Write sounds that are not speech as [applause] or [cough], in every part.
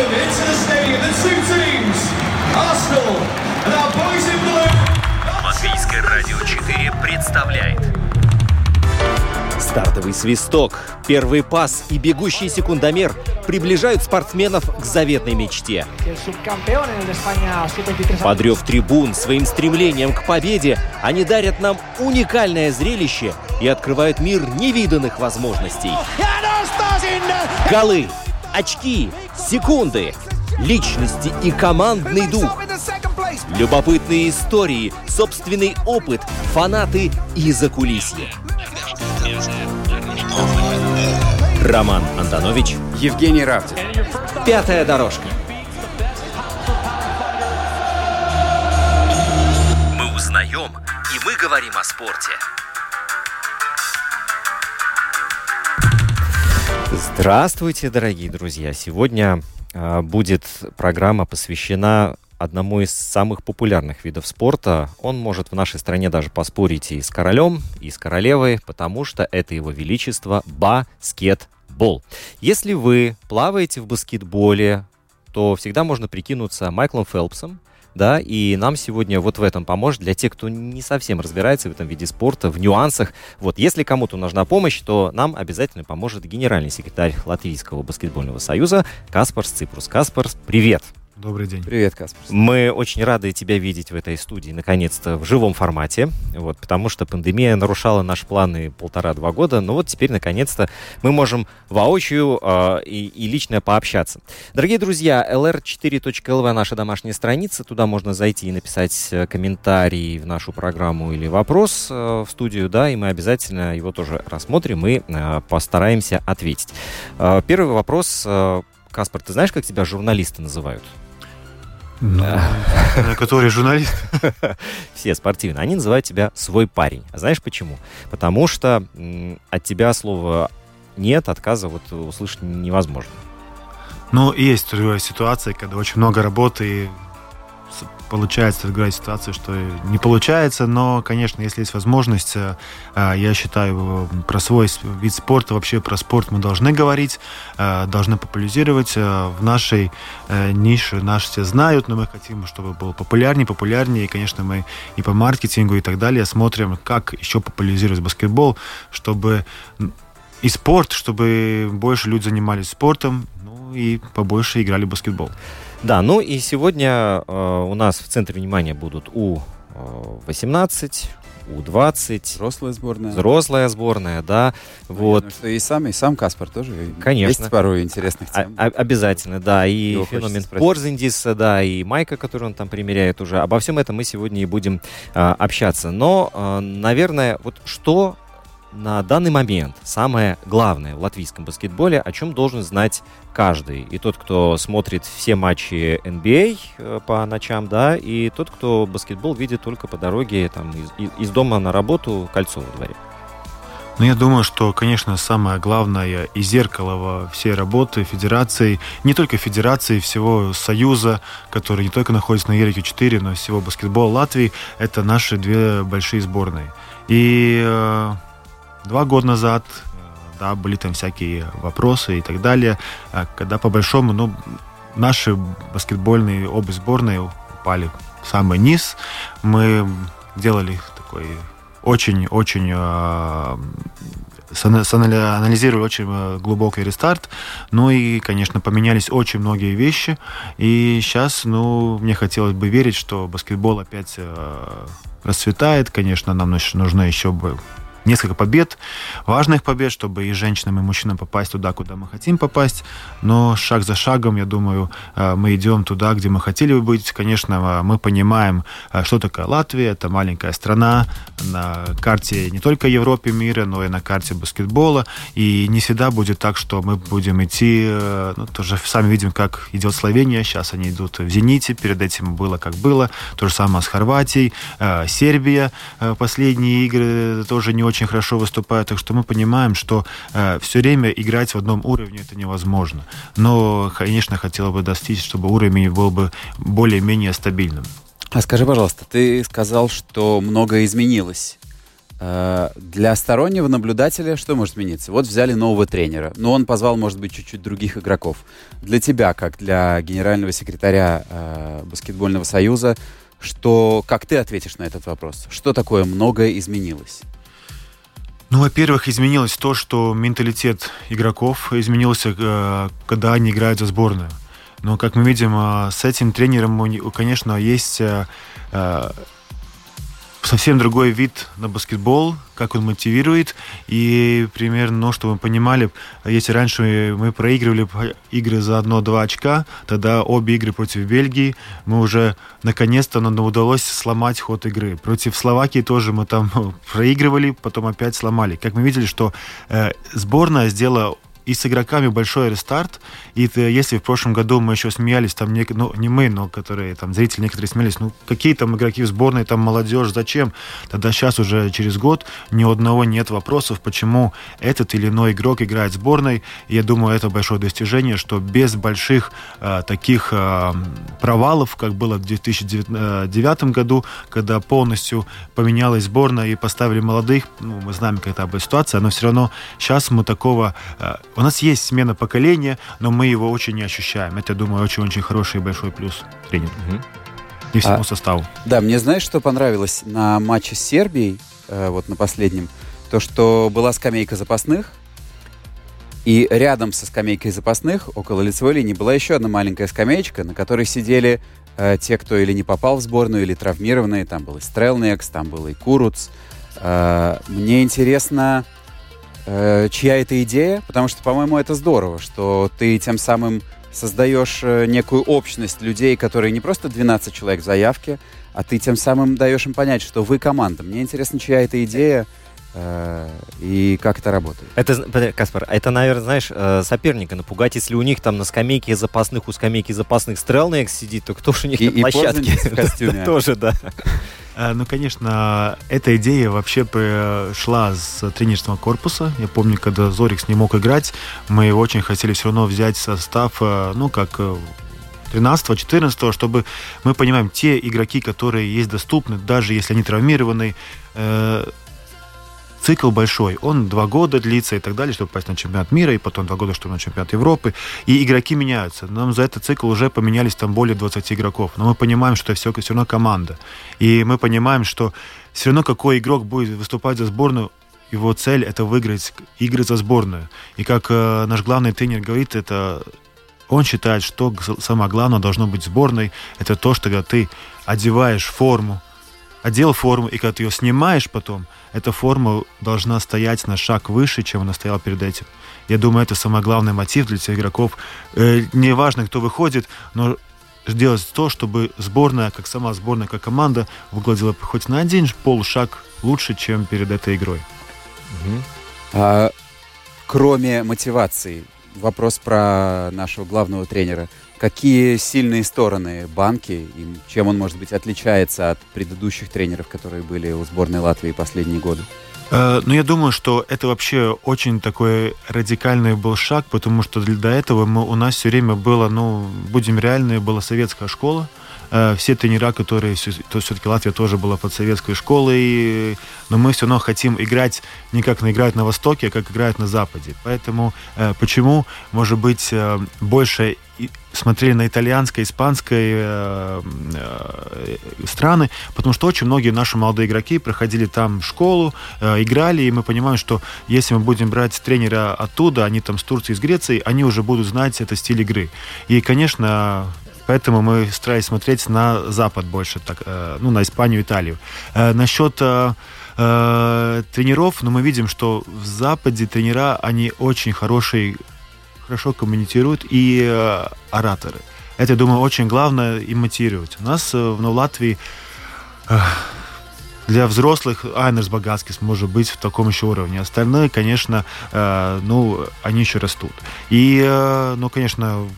welcome into the stadium the two teams, Arsenal and our boys in blue. Латвийское радио 4 представляет Стартовый свисток, первый пас и бегущий секундомер приближают спортсменов к заветной мечте. Подрев трибун своим стремлением к победе, они дарят нам уникальное зрелище и открывают мир невиданных возможностей. Голы, очки, секунды, личности и командный дух. Любопытные истории, собственный опыт, фанаты и закулисье. Роман Антонович, Евгений Равдин. Пятая дорожка. Мы узнаем, и мы говорим о спорте. Здравствуйте, дорогие друзья! Сегодня э, будет программа посвящена одному из самых популярных видов спорта. Он может в нашей стране даже поспорить и с королем, и с королевой, потому что это его величество баскетбол. Если вы плаваете в баскетболе, то всегда можно прикинуться Майклом Фелпсом, да, и нам сегодня вот в этом поможет для тех, кто не совсем разбирается в этом виде спорта, в нюансах. Вот, если кому-то нужна помощь, то нам обязательно поможет генеральный секретарь Латвийского баскетбольного союза Каспарс Ципрус. Каспарс, привет! Добрый день. Привет, Каспар. Мы очень рады тебя видеть в этой студии, наконец-то, в живом формате, вот, потому что пандемия нарушала наши планы полтора-два года, но вот теперь, наконец-то, мы можем воочию э, и, и лично пообщаться. Дорогие друзья, lr4.lv наша домашняя страница, туда можно зайти и написать э, комментарий в нашу программу или вопрос э, в студию, да, и мы обязательно его тоже рассмотрим и э, постараемся ответить. Э, первый вопрос, э, Каспар, ты знаешь, как тебя журналисты называют? Ну, который журналист. [laughs] Все спортивные. Они называют тебя свой парень. А знаешь почему? Потому что от тебя слова нет, отказа вот услышать невозможно. Ну, есть другая ситуация, когда очень много работы, и получается другая ситуация, что не получается, но, конечно, если есть возможность, э, э, я считаю, про свой вид спорта, вообще про спорт мы должны говорить, э, должны популяризировать. В нашей нише наши все знают, но мы хотим, чтобы был популярнее, популярнее, и, конечно, мы и по маркетингу и так далее смотрим, как еще популяризировать баскетбол, чтобы и спорт, чтобы больше люди занимались спортом, ну и побольше играли в баскетбол. Да, ну и сегодня э, у нас в центре внимания будут У-18, у-20. Взрослая сборная. Взрослая сборная, да. Вот. Ну, что и сам, и сам Каспар тоже. Конечно. Есть пару интересных тем. А, обязательно, да. И Его феномен Порзиндиса, да, и Майка, который он там примеряет уже. Обо всем этом мы сегодня и будем а, общаться. Но, а, наверное, вот что на данный момент самое главное в латвийском баскетболе, о чем должен знать каждый. И тот, кто смотрит все матчи NBA а, э, по ночам, да, и тот, кто баскетбол видит только по дороге там, из, из дома на работу, кольцо во дворе. Ну, я думаю, что, конечно, самое главное и зеркало во всей работы федерации, не только федерации, всего союза, который не только находится на Ереке-4, но всего баскетбола Латвии, это наши две большие сборные. И э, два года назад, э, да, были там всякие вопросы и так далее, а когда по большому, ну, наши баскетбольные обе сборные упали в самый низ. Мы делали такой очень-очень э, анализировали очень э, глубокий рестарт. Ну и, конечно, поменялись очень многие вещи. И сейчас, ну, мне хотелось бы верить, что баскетбол опять расцветает. Конечно, нам нужно еще бы несколько побед, важных побед, чтобы и женщинам, и мужчинам попасть туда, куда мы хотим попасть. Но шаг за шагом, я думаю, э, мы идем туда, где мы хотели бы быть. Конечно, э, мы понимаем, э, что такое Латвия. Это маленькая страна на карте не только Европы, мира, но и на карте баскетбола. И не всегда будет так, что мы будем идти, ну, тоже сами видим, как идет Словения. Сейчас они идут в «Зените». Перед этим было как было. То же самое с Хорватией. Сербия. Последние игры тоже не очень очень хорошо выступают, так что мы понимаем, что э, все время играть в одном уровне это невозможно. Но, конечно, хотела бы достичь, чтобы уровень был бы более-менее стабильным. А скажи, пожалуйста, ты сказал, что многое изменилось Э, Для стороннего наблюдателя что может измениться? Вот взяли нового тренера, но он позвал, может быть, чуть-чуть других игроков. Для тебя, как для генерального секретаря э, баскетбольного союза, что, как ты ответишь на этот вопрос? Что такое многое изменилось? Ну, во-первых, изменилось то, что менталитет игроков изменился, э, когда они играют за сборную. Но, как мы видим, э, с этим тренером, конечно, есть э, совсем другой вид на баскетбол, как он мотивирует. И примерно, ну, чтобы вы понимали, если раньше мы проигрывали игры за одно-два очка, тогда обе игры против Бельгии мы уже наконец-то нам удалось сломать ход игры. Против Словакии тоже мы там [laughs] проигрывали, потом опять сломали. Как мы видели, что э, сборная сделала и с игроками большой рестарт. И это, если в прошлом году мы еще смеялись, там, не, ну, не мы, но которые, там, зрители некоторые смеялись, ну, какие там игроки в сборной, там, молодежь, зачем? Тогда сейчас уже через год ни одного нет вопросов, почему этот или иной игрок играет в сборной. И я думаю, это большое достижение, что без больших э, таких э, провалов, как было в 2009 году, когда полностью поменялась сборная и поставили молодых, ну, мы знаем, какая была ситуация, но все равно сейчас мы такого... э, у нас есть смена поколения, но мы его очень не ощущаем. Это, я думаю, очень-очень хороший и большой плюс тренеру Мгм. и всему А- составу. Да, мне знаешь, что понравилось на матче с Сербией, э, вот на последнем? То, что была скамейка запасных, и рядом со скамейкой запасных, около лицевой линии, была еще одна маленькая скамеечка, на которой сидели э, те, кто или не попал в сборную, или травмированные. Там был и Стрелнекс, там был и Куруц. Э, мне интересно, э, чья это идея, потому что, по-моему, это здорово, что ты тем самым создаешь э, некую общность людей, которые не просто 12 человек в заявке, а ты тем самым даешь им понять, что вы команда. Мне интересно, чья это идея и как это работает. Это, Каспар, а это, наверное, знаешь, э, соперника напугать, если у них там на скамейке запасных, у скамейки запасных Стрелнекс сидит, то кто же у них И- на и площадке? В костюме. [laughs] Тоже, да. Э, Ну, конечно, эта идея вообще пришла с тренерского корпуса. Я помню, когда Зорикс не мог играть, мы очень хотели все равно взять состав, э, ну, как э, 13-14, чтобы мы понимаем, те игроки, которые есть доступны, даже если они травмированы, э, цикл большой, он два года длится и так далее, чтобы попасть на чемпионат мира, и потом два года, чтобы на чемпионат Европы. И игроки меняются. Нам за этот цикл уже поменялись там более 20 игроков. Но мы понимаем, что все, все равно команда. И мы понимаем, что все равно какой игрок будет выступать за сборную, его цель это выиграть игры за сборную. И как э, наш главный тренер говорит, это он считает, что самое главное должно быть сборной, это то, что когда ты одеваешь форму, одел форму, и когда ты ее снимаешь потом, эта форма должна стоять на шаг выше, чем она стояла перед этим. Я думаю, это самый главный мотив для всех игроков. Э, неважно, кто выходит, но сделать то, чтобы сборная, как сама сборная, как команда, выглядела хоть на один полшаг лучше, чем перед этой игрой. Мгм. А, кроме мотивации, вопрос про нашего главного тренера. Какие сильные стороны банки и чем он, может быть, отличается от предыдущих тренеров, которые были у сборной Латвии последние годы? Э, Ну, я думаю, что это вообще очень такой радикальный был шаг, потому что до этого мы, у нас все время было, ну, будем реальны, была советская школа. Э, Все тренера, которые, то все-таки Латвия тоже была под советской школой, но мы все равно хотим играть не как играют на Востоке, а как играют на Западе. Поэтому э, почему, может быть, э, больше смотрели на итальянское, испанское э, э, страны, потому что очень многие наши молодые игроки проходили там школу, э, играли, и мы понимаем, что если мы будем брать тренера оттуда, они там с Турции, с Греции, они уже будут знать это стиль игры. И, конечно, Поэтому мы старались смотреть на Запад больше, так, э, ну, на Испанию, Италию. Э, насчет э, тренеров, ну, мы видим, что в Западе тренера, они очень хорошие, хорошо коммуницируют, и э, ораторы. Это, думаю, очень главное им мотивировать. У нас э, в ну, Латвии э, для взрослых Айнерс Багацкис может быть в таком еще уровне. Остальные, конечно, э, ну, они еще растут. И, э, ну, конечно,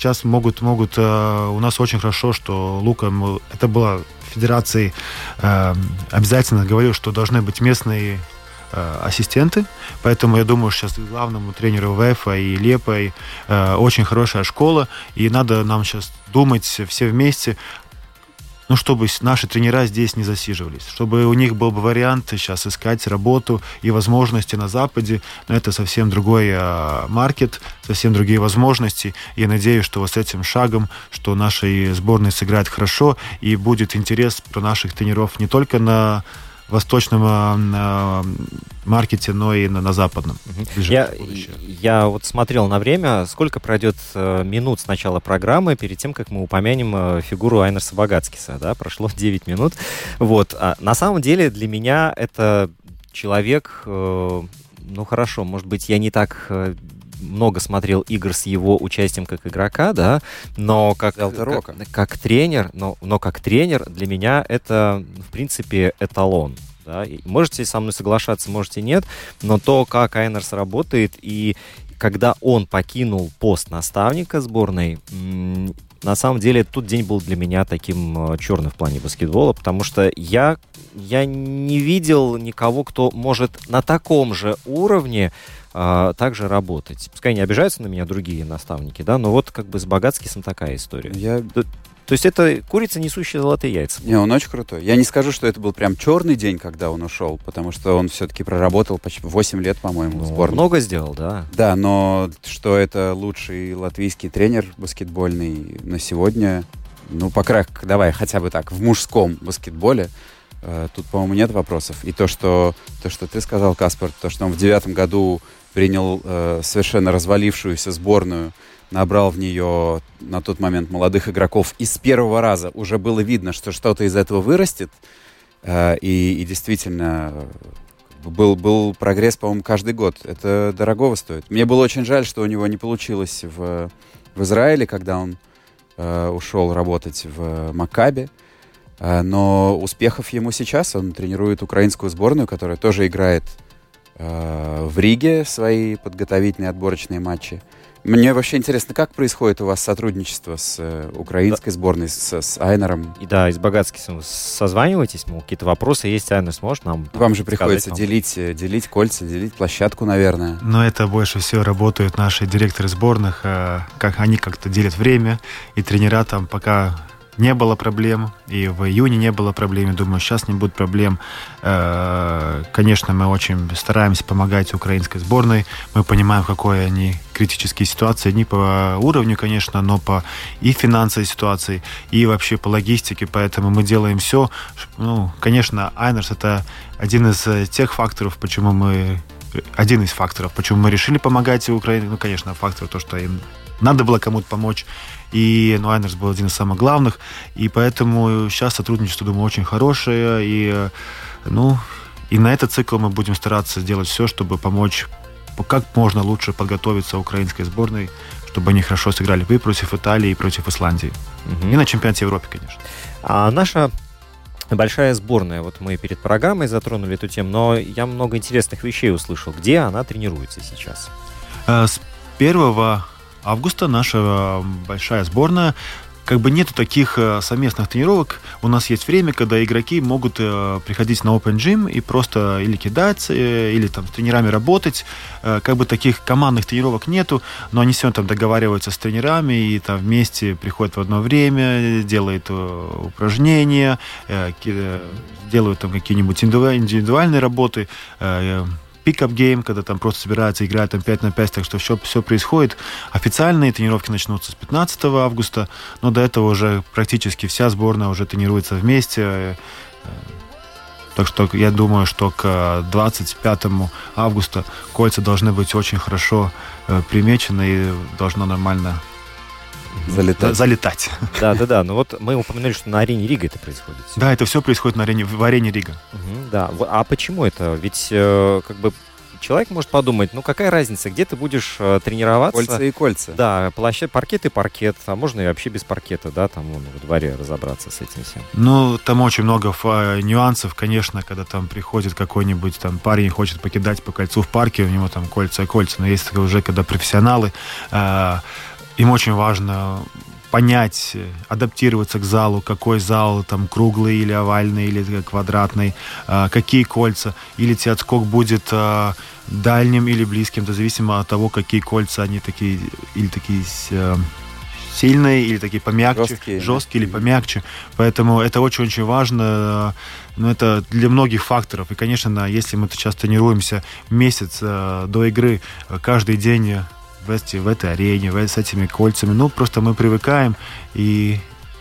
сейчас могут, могут, э, у нас очень хорошо, что Лука, это было в Федерации, э, обязательно говорил, что должны быть местные э, ассистенты, поэтому я думаю, сейчас главному тренеру ВЭФа и Лепой э, очень хорошая школа, и надо нам сейчас думать все вместе, ну, чтобы наши тренера здесь не засиживались, чтобы у них был бы вариант сейчас искать работу и возможности на Западе, но это совсем другой э, маркет, совсем другие возможности. Я надеюсь, что вот с этим шагом, что нашей сборной сыграет хорошо и будет интерес про наших тренеров не только на восточном э, маркете, но и на, на западном. Я, я вот смотрел на время, сколько пройдет э, минут с начала программы, перед тем, как мы упомянем э, фигуру Айнерса Багацкиса, да, прошло [laughs] 9 минут. Вот, а на самом деле для меня это человек, э, ну хорошо, может быть, я не так э, много смотрел игр с его участием как игрока, да, но как, как, как тренер, но, но как тренер для меня это, в принципе, эталон. Да? можете со мной соглашаться, можете нет, но то, как Айнерс работает и когда он покинул пост наставника сборной, на самом деле тот день был для меня таким э, черным в плане баскетбола, потому что я, я не видел никого, кто может на таком же уровне а, также работать. Пускай не обижаются на меня другие наставники, да, но вот как бы с Богатскисом такая история. Я... То есть это курица, несущая золотые яйца. Не, он очень крутой. Я не скажу, что это был прям черный день, когда он ушел, потому что он все-таки проработал почти 8 лет, по-моему, ну, в сборной. Много сделал, да. Да, но что это лучший латвийский тренер баскетбольный на сегодня, ну, по крайней давай хотя бы так, в мужском баскетболе, э, тут, по-моему, нет вопросов. И то, что, то, что ты сказал, Каспар, то, что он в девятом году принял э, совершенно развалившуюся сборную, набрал в нее на тот момент молодых игроков, и с первого раза уже было видно, что что-то из этого вырастет, э, и, и действительно был, был прогресс, по-моему, каждый год. Это дорогого стоит. Мне было очень жаль, что у него не получилось в, в Израиле, когда он э, ушел работать в Макабе. Э, но успехов ему сейчас. Он тренирует украинскую сборную, которая тоже играет Э, в Риге свои подготовительные отборочные матчи. Мне вообще интересно, как происходит у вас сотрудничество с э, украинской да. сборной, с, с Айнером? И да, из Богатским созваниваетесь, мол, какие-то вопросы есть, Айнер сможет нам Вам же приходится делить, э, делить кольца, делить площадку, наверное. Но это больше всего работают наши директоры сборных, как они как-то делят время, и тренера там пока не было проблем, и в июне не было проблем, думаю, сейчас не будет проблем. Э, конечно, мы очень стараемся помогать украинской сборной, мы понимаем, в какой они критические ситуации, не по уровню, конечно, но по и финансовой ситуации, и вообще по логистике, поэтому мы делаем все. Ну, конечно, Айнерс это один из э, тех факторов, почему мы один из факторов, почему мы решили помогать Украине. Ну, конечно, фактор то, что им надо было кому-то помочь. И ну, Айнерс был один из самых главных. И поэтому сейчас сотрудничество, думаю, очень хорошее. И, ну, и на этот цикл мы будем стараться сделать все, чтобы помочь как можно лучше подготовиться украинской сборной, чтобы они хорошо сыграли и против Италии, и против Исландии. Угу. И на чемпионате Европы, конечно. А наша большая сборная. Вот мы перед программой затронули эту тему, но я много интересных вещей услышал. Где она тренируется сейчас? Э, с 1 августа наша э, большая сборная как бы нету таких э, совместных тренировок. У нас есть время, когда игроки могут э, приходить на Open Gym и просто или кидать, э, или там с тренерами работать. Как бы таких командных тренировок нету, но они все там договариваются с тренерами и там вместе приходят в одно время, делают упражнения, делают там какие-нибудь индивидуальные работы. Э, pickup game, когда там просто собираются, играют там 5 на 5, так что все, все происходит. Официальные тренировки начнутся с 15 августа, но до этого уже практически вся сборная уже тренируется вместе. Э, так что я думаю, что к 25 августа кольца должны быть очень хорошо э, примечены и должно нормально залетать. залетать. Да, да, да. Ну вот мы упомянули, что на арене Рига это происходит. Да, это все происходит на арене, в арене Рига. Угу, да. А почему это? Ведь э, как бы человек может подумать, ну какая разница, где ты будешь э, тренироваться? Кольца и кольца. Да, площадь, паркет и паркет, а можно и вообще без паркета, да, там вон, во дворе разобраться с этим всем. Ну, там очень много э, нюансов, конечно, когда там приходит какой-нибудь там парень хочет покидать по кольцу в парке, у него там кольца и кольца, но есть уже, когда профессионалы э, им очень важно понять, адаптироваться к залу, какой зал, там, круглый или овальный, или квадратный, а, какие кольца, или тебе отскок будет а, дальним или близким, это зависимо от того, какие кольца они такие, или такие сильные или такие помягче, Жесткие, жесткие, или помягче. Поэтому это очень-очень важно. Но это для многих факторов. И, конечно, если мы сейчас тренируемся месяц э, до игры э, каждый день в, эти, в этой арене, в, с этими кольцами, ну, просто мы привыкаем. И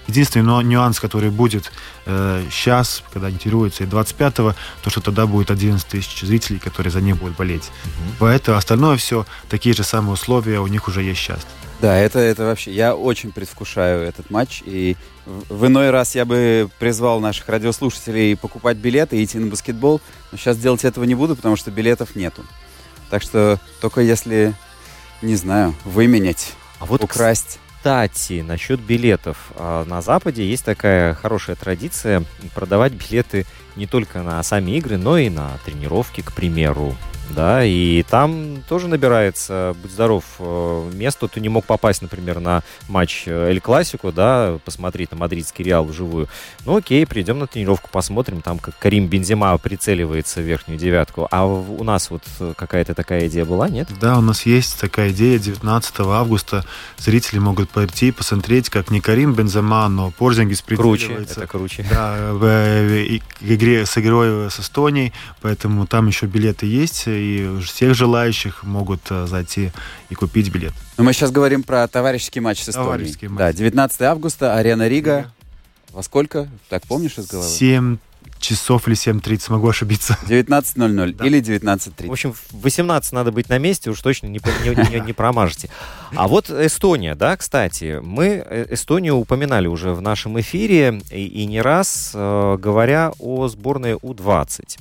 единственный нюанс, который будет э, сейчас, когда они тренируются, и 25-го, то, что тогда будет 11 тысяч зрителей, которые за них будут болеть. Mm-hmm. Поэтому остальное все, такие же самые условия у них уже есть сейчас. Да, это, это вообще, я очень предвкушаю этот матч, и в иной раз я бы призвал наших радиослушателей покупать билеты и идти на баскетбол, но сейчас делать этого не буду, потому что билетов нету. Так что только если, не знаю, выменять, а вот украсть. Кстати, насчет билетов. А, на Западе есть такая хорошая традиция продавать билеты не только на сами игры, но и на тренировки, к примеру да, и там тоже набирается, будь здоров, э, место. Ты не мог попасть, например, на матч э, Эль Классику, да, посмотреть на мадридский Реал вживую. Ну окей, придем на тренировку, посмотрим, там как Карим Бензима прицеливается в верхнюю девятку. А у нас вот какая-то такая идея была, нет? Да, у нас есть такая идея. 19 августа зрители могут пойти посмотреть, как не Карим Бензима, но Порзингис прицеливается. Круче, это круче. Да, в, в игре с игрой с Эстонией, поэтому там еще билеты есть и всех желающих могут э, зайти и купить билет. Но мы сейчас говорим про товарищеский матч с Эстонией. Матч. Да, 19 августа, арена Рига. Во сколько? Так, помнишь из головы? 7 часов или 7.30, могу ошибиться. [laughs] 19.00 да. или 19.30. В общем, в 18 надо быть на месте, уж точно не, не, не, не промажете. А вот Эстония, да, кстати, мы э, Эстонию упоминали уже в нашем эфире и, и не раз, э, говоря о сборной У-20.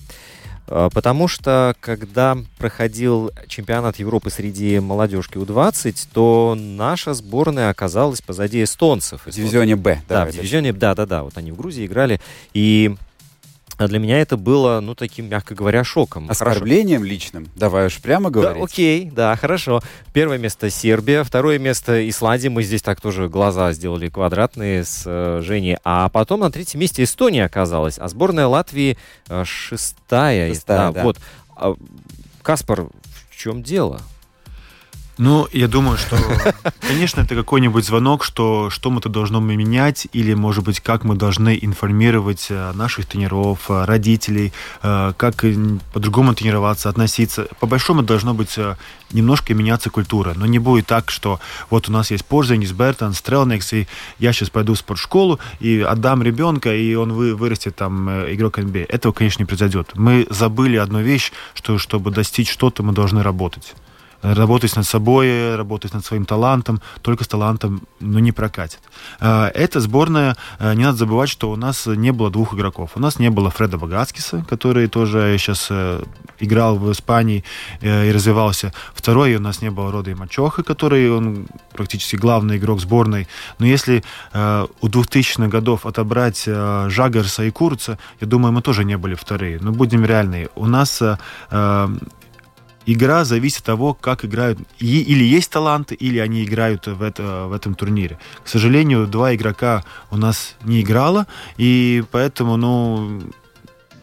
А, потому что, когда проходил чемпионат Европы среди молодежки У-20, то наша сборная оказалась позади эстонцев. В дивизионе Б. Да, в дивизионе, да, да, да. Вот они в Грузии играли. И а для меня это было, ну, таким, мягко говоря, шоком. Оскорблением хорошо. личным? Давай уж прямо говорить. Да, окей, да, хорошо. Первое место Сербия, второе место Исландия. Мы здесь так тоже глаза сделали квадратные с э, Женей. А потом на третьем месте Эстония оказалась. А сборная Латвии э, шестая. Шестая, да. да. Вот. А, Каспар, в чем дело? Ну, я думаю, что, [laughs] конечно, это какой-нибудь звонок, что что мы-то должно менять, или, может быть, как мы должны информировать э, наших тренеров, э, родителей, э, как по-другому тренироваться, относиться. По большому должно быть немножко меняться культура. Но не будет так, что вот у нас есть Порзенис, Бертон, Стрелникс, и я сейчас пойду в спортшколу и отдам ребенка, и он вы, вырастет там игрок NBA. Этого, конечно, не произойдет. Мы забыли одну вещь, что чтобы достичь что-то, мы должны работать работать над собой, работать над своим талантом, только с талантом ну, не прокатит. А, эта сборная, а, не надо забывать, что у нас не было двух игроков. У нас не было Фреда Багацкиса, который тоже сейчас э, играл в Испании э, и развивался. Второй у нас не было Рода и Мачоха, который он практически главный игрок сборной. Но если э, у 2000-х годов отобрать Жагарса и Курца, я думаю, мы тоже не были вторые. Но будем реальны. У нас игра зависит от того, как играют. И, или есть таланты, или они играют в, это, в этом турнире. К сожалению, два игрока у нас не играло, и поэтому, ну,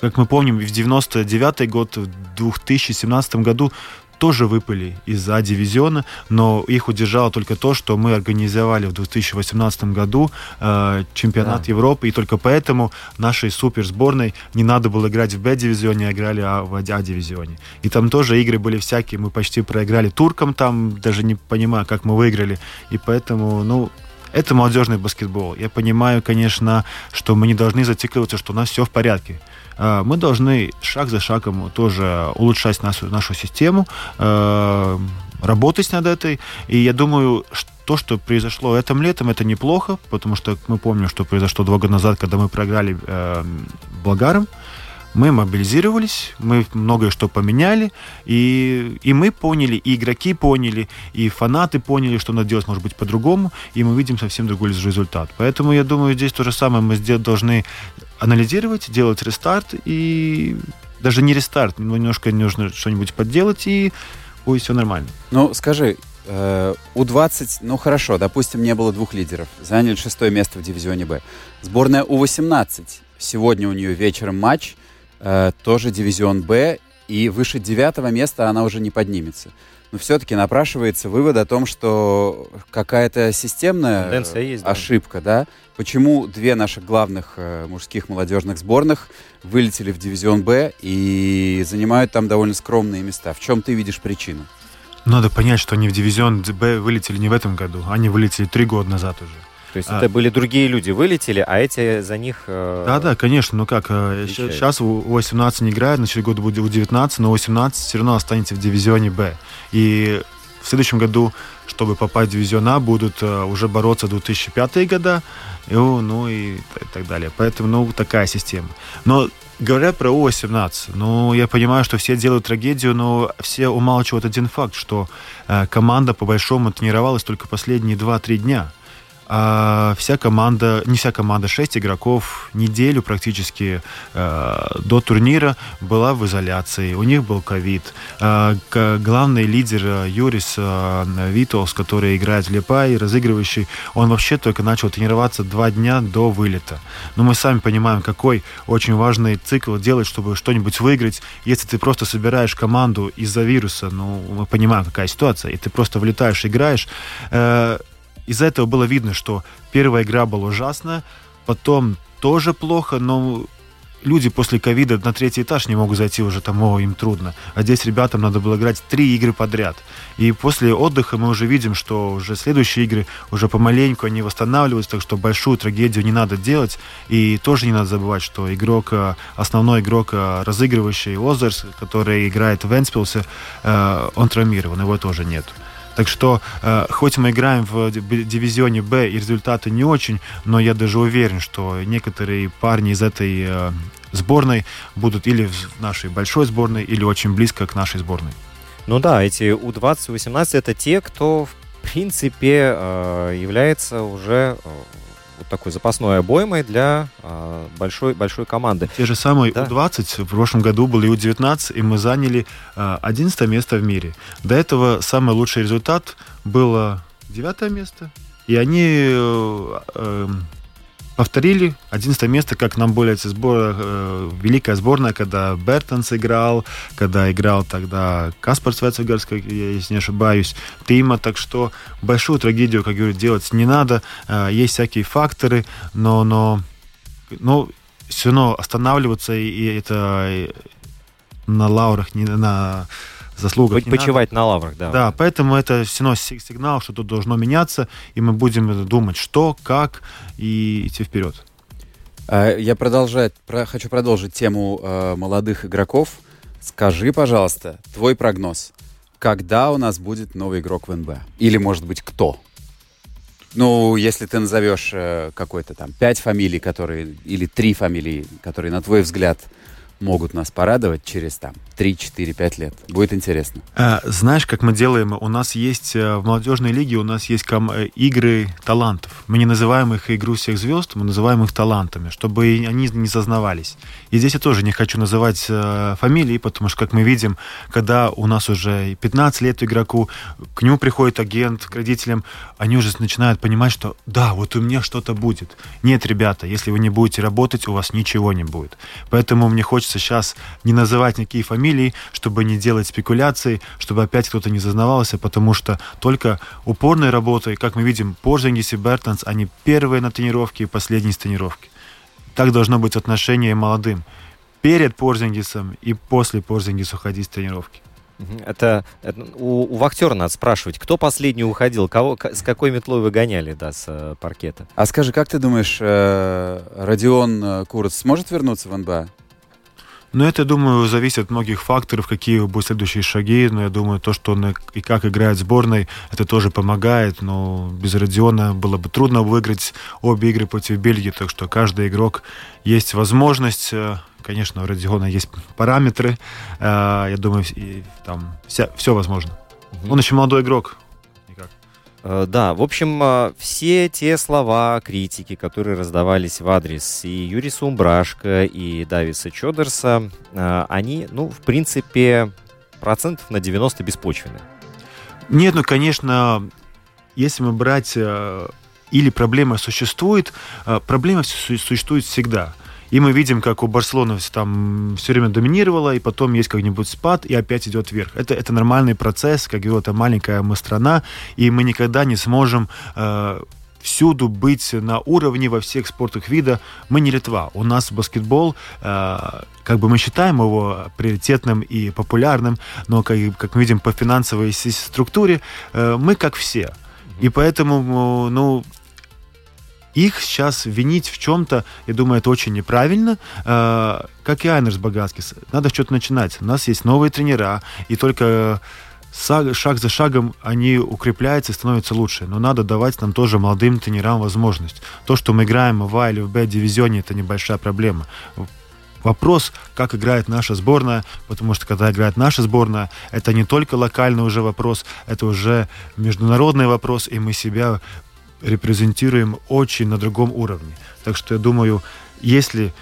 как мы помним, в 99 год, в 2017 году тоже выпали из А-дивизиона, но их удержало только то, что мы организовали в 2018 году э, чемпионат да. Европы, и только поэтому нашей суперсборной не надо было играть в Б-дивизионе, а играли а в А-дивизионе. И там тоже игры были всякие, мы почти проиграли туркам там, даже не понимаю, как мы выиграли, и поэтому, ну, это молодежный баскетбол. Я понимаю, конечно, что мы не должны зацикливаться, что у нас все в порядке. А, мы должны шаг за шагом тоже улучшать нашу, нашу систему, а, работать над этой. И я думаю, что то, что произошло этим летом, это неплохо, потому что мы помним, что произошло два года назад, когда мы проиграли э, Болгарам мы мобилизировались, мы многое что поменяли, и, и мы поняли, и игроки поняли, и фанаты поняли, что надо делать, может быть, по-другому, и мы видим совсем другой результат. Поэтому я думаю, здесь то же самое мы должны анализировать, делать рестарт, и даже не рестарт, но немножко нужно что-нибудь подделать, и будет все нормально. Ну, скажи, э, У-20, ну хорошо, допустим, не было двух лидеров, заняли шестое место в дивизионе Б. Сборная У-18, сегодня у нее вечером матч – Э, тоже дивизион Б, и выше девятого места она уже не поднимется. но все-таки напрашивается вывод о том, что какая-то системная есть, да. ошибка, да? Почему две наших главных э, мужских молодежных сборных вылетели в дивизион Б и занимают там довольно скромные места? В чем ты видишь причину? Надо понять, что они в дивизион Б вылетели не в этом году, они вылетели три года назад уже. То есть А. это были другие люди вылетели, а эти за них... э, Да, да, конечно, ну как, э, Отвечает. сейчас у 18 не играет, на следующий год будет у 19, но 18 все равно останется в дивизионе Б. И в следующем году, чтобы попасть в дивизион А, будут э, уже бороться 2005 года, и, ну и т- так далее. Поэтому, ну, такая система. Но говоря про У-18, ну, я понимаю, что все делают трагедию, но все умалчивают один факт, что э, команда по большому тренировалась только последние 2-3 дня. А вся команда, не вся команда, шесть игроков неделю практически э, до турнира была в изоляции. У них был ковид. Э, главный лидер э, Юрис э, Витолс, который играет в Лепай, разыгрывающий, он вообще только начал тренироваться два дня до вылета. Но мы сами понимаем, какой очень важный цикл делать, чтобы что-нибудь выиграть. Если ты просто собираешь команду из-за вируса, ну, мы понимаем, какая ситуация, и ты просто влетаешь, играешь, э, из-за этого было видно, что первая игра была ужасная, потом тоже плохо, но люди после ковида на третий этаж не могут зайти уже там, о, им трудно. А здесь ребятам надо было играть три игры подряд. И после отдыха мы уже видим, что уже следующие игры уже помаленьку они восстанавливаются, так что большую трагедию не надо делать. И тоже не надо забывать, что игрок, э, основной игрок, э, разыгрывающий Озерс, который играет в Энспилсе, э, он травмирован, его тоже нет. Так что, э, хоть мы играем в ди- дивизионе Б и результаты не очень, но я даже уверен, что некоторые парни из этой э, сборной будут или в нашей большой сборной, или очень близко к нашей сборной. Ну да, эти У-20, У-18 это те, кто, в принципе, э, является уже э, вот такой запасной обоймой для э, большой, большой команды. Те же самые Да. У-20 в прошлом году были У-19, и мы заняли э, 11 место в мире. До этого самый лучший результат было 9 место, и они э, э, повторили. 11 место, как нам более сбор, э, великая сборная, когда Бертонс играл, когда играл тогда Каспар Цвецегарский, если не ошибаюсь, Тима, так что большую трагедию, как говорят, делать не надо, Э, есть всякие факторы, но, но, но все равно останавливаться и, и это э, на лаурах, не на заслугах. По- не надо. Почивать на лаврах, да. Да, поэтому это все равно си- сигнал, что тут должно меняться, и мы будем думать, что, как, и идти вперед. А, Я продолжать, про- хочу продолжить тему э, молодых игроков. Скажи, пожалуйста, твой прогноз. Когда у нас будет новый игрок в НБ? Или, может быть, кто? Ну, если ты назовешь э, какой-то там пять фамилий, которые, или три фамилии, которые, на твой взгляд, могут нас порадовать через там 3-4-5 лет. Будет интересно. Э, Знаешь, как мы делаем? У нас есть э, в молодежной лиге у нас есть э, игры талантов. Мы не называем их игру всех звезд, мы называем их талантами, чтобы они не зазнавались. И здесь я тоже не хочу называть э, фамилии, потому что, как мы видим, когда у нас уже 15 лет игроку, к нему приходит агент, к родителям, они уже начинают понимать, что да, вот у меня что-то будет. Нет, ребята, если вы не будете работать, у вас ничего не будет. Поэтому мне хочется сейчас не называть никакие фамилии, чтобы не делать спекуляций, чтобы опять кто-то не зазнавался, потому что только упорной работой, как мы видим, Порзингис и Бертонс, они первые на тренировке и последние с тренировки. Так должно быть отношение молодым. Перед Порзингисом и после Порзингиса уходить с тренировки. Это, это у, у вахтера надо спрашивать, кто последний уходил, кого, к- с какой метлой вы гоняли, да, с э, паркета. А скажи, как ты думаешь, э, Родион э, Курц сможет вернуться в НБА? Но это, думаю, зависит от многих факторов, какие будут следующие шаги. Но я думаю, то, что он и как играет в сборной, это тоже помогает. Но без Родиона было бы трудно выиграть обе игры против Бельгии. Так что каждый игрок есть возможность. э, Конечно, у Родиона есть параметры. Э, Я думаю, там все возможно. Он еще молодой игрок. Э, Да, в общем, э, все те слова критики, которые раздавались в адрес и Юриса Умбрашко, и Дависа Чодерса, э, они, ну, в принципе, процентов на 90 беспочвенны. Нет, ну, конечно, если мы брать или проблема существует, проблема су- существует всегда. И мы видим, как у Барселоны там все время доминировало, и потом есть как-нибудь спад, и опять идет вверх. Это, это нормальный процесс, как говорю, это маленькая мы страна, и мы никогда не сможем э, всюду быть на уровне во всех спортах вида. Мы не Литва. У нас баскетбол, э, как бы мы считаем его приоритетным и популярным, но, как, как мы видим по финансовой структуре, э, мы как все. И поэтому, ну, их сейчас винить в чем-то, я думаю, это очень неправильно. Э, как и Айнерс Багаскис. Надо что-то начинать. У нас есть новые тренера, и только шаг за шагом они укрепляются и становятся лучше. Но надо давать нам тоже молодым тренерам возможность. То, что мы играем в А или в Б дивизионе, это небольшая проблема. Вопрос, как играет наша сборная, потому что когда играет наша сборная, это не только локальный уже вопрос, это уже международный вопрос, и мы себя репрезентируем очень на другом уровне. Так что я думаю, если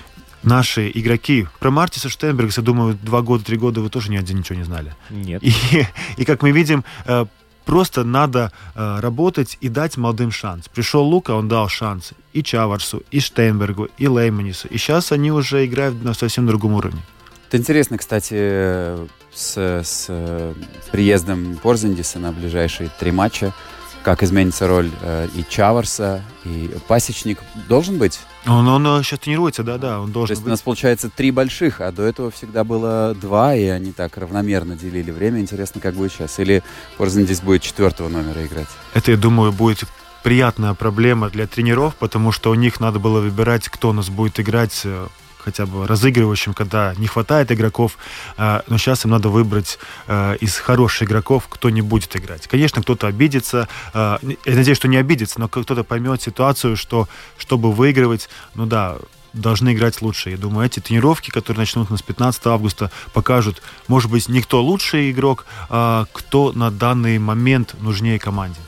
наши игроки. Про Мартиса Штейнбергса, думаю, два года, три года вы тоже ни один ничего не знали. Нет. И, [laughs] и как мы видим, э, просто надо э, работать и дать молодым шанс. Пришел Лука, он дал шанс и Чаварсу, и Штейнбергу, и Лейманису. И сейчас они уже играют на совсем другом уровне. Это интересно, кстати, с, с приездом Порзендиса на ближайшие три матча как изменится роль э, и Чаварса, и Пасечник должен быть? Он, он сейчас тренируется, да-да, он должен То есть быть. у нас получается три больших, а до этого всегда было два, и они так равномерно делили время. Интересно, как будет сейчас. Или Порзендис будет четвертого номера играть? Это, я думаю, будет приятная проблема для тренеров, потому что у них надо было выбирать, кто у нас будет играть э, хотя бы разыгрывающим, когда не хватает игроков, а, но сейчас им надо выбрать а, из хороших игроков, кто не будет играть. Конечно, кто-то обидится, а, я надеюсь, что не обидится, но кто-то поймет ситуацию, что чтобы выигрывать, ну да, должны играть лучше. Я думаю, эти тренировки, которые начнутся с 15 августа, покажут, может быть, не кто лучший игрок, а кто на данный момент нужнее команде.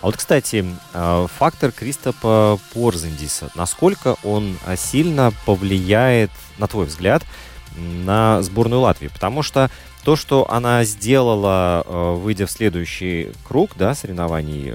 А вот, кстати, э, фактор Кристопа Порзендиса, насколько он э, сильно повлияет, на твой взгляд, на сборную Латвии? Потому что то, что она сделала, э, выйдя в следующий круг да, соревнований,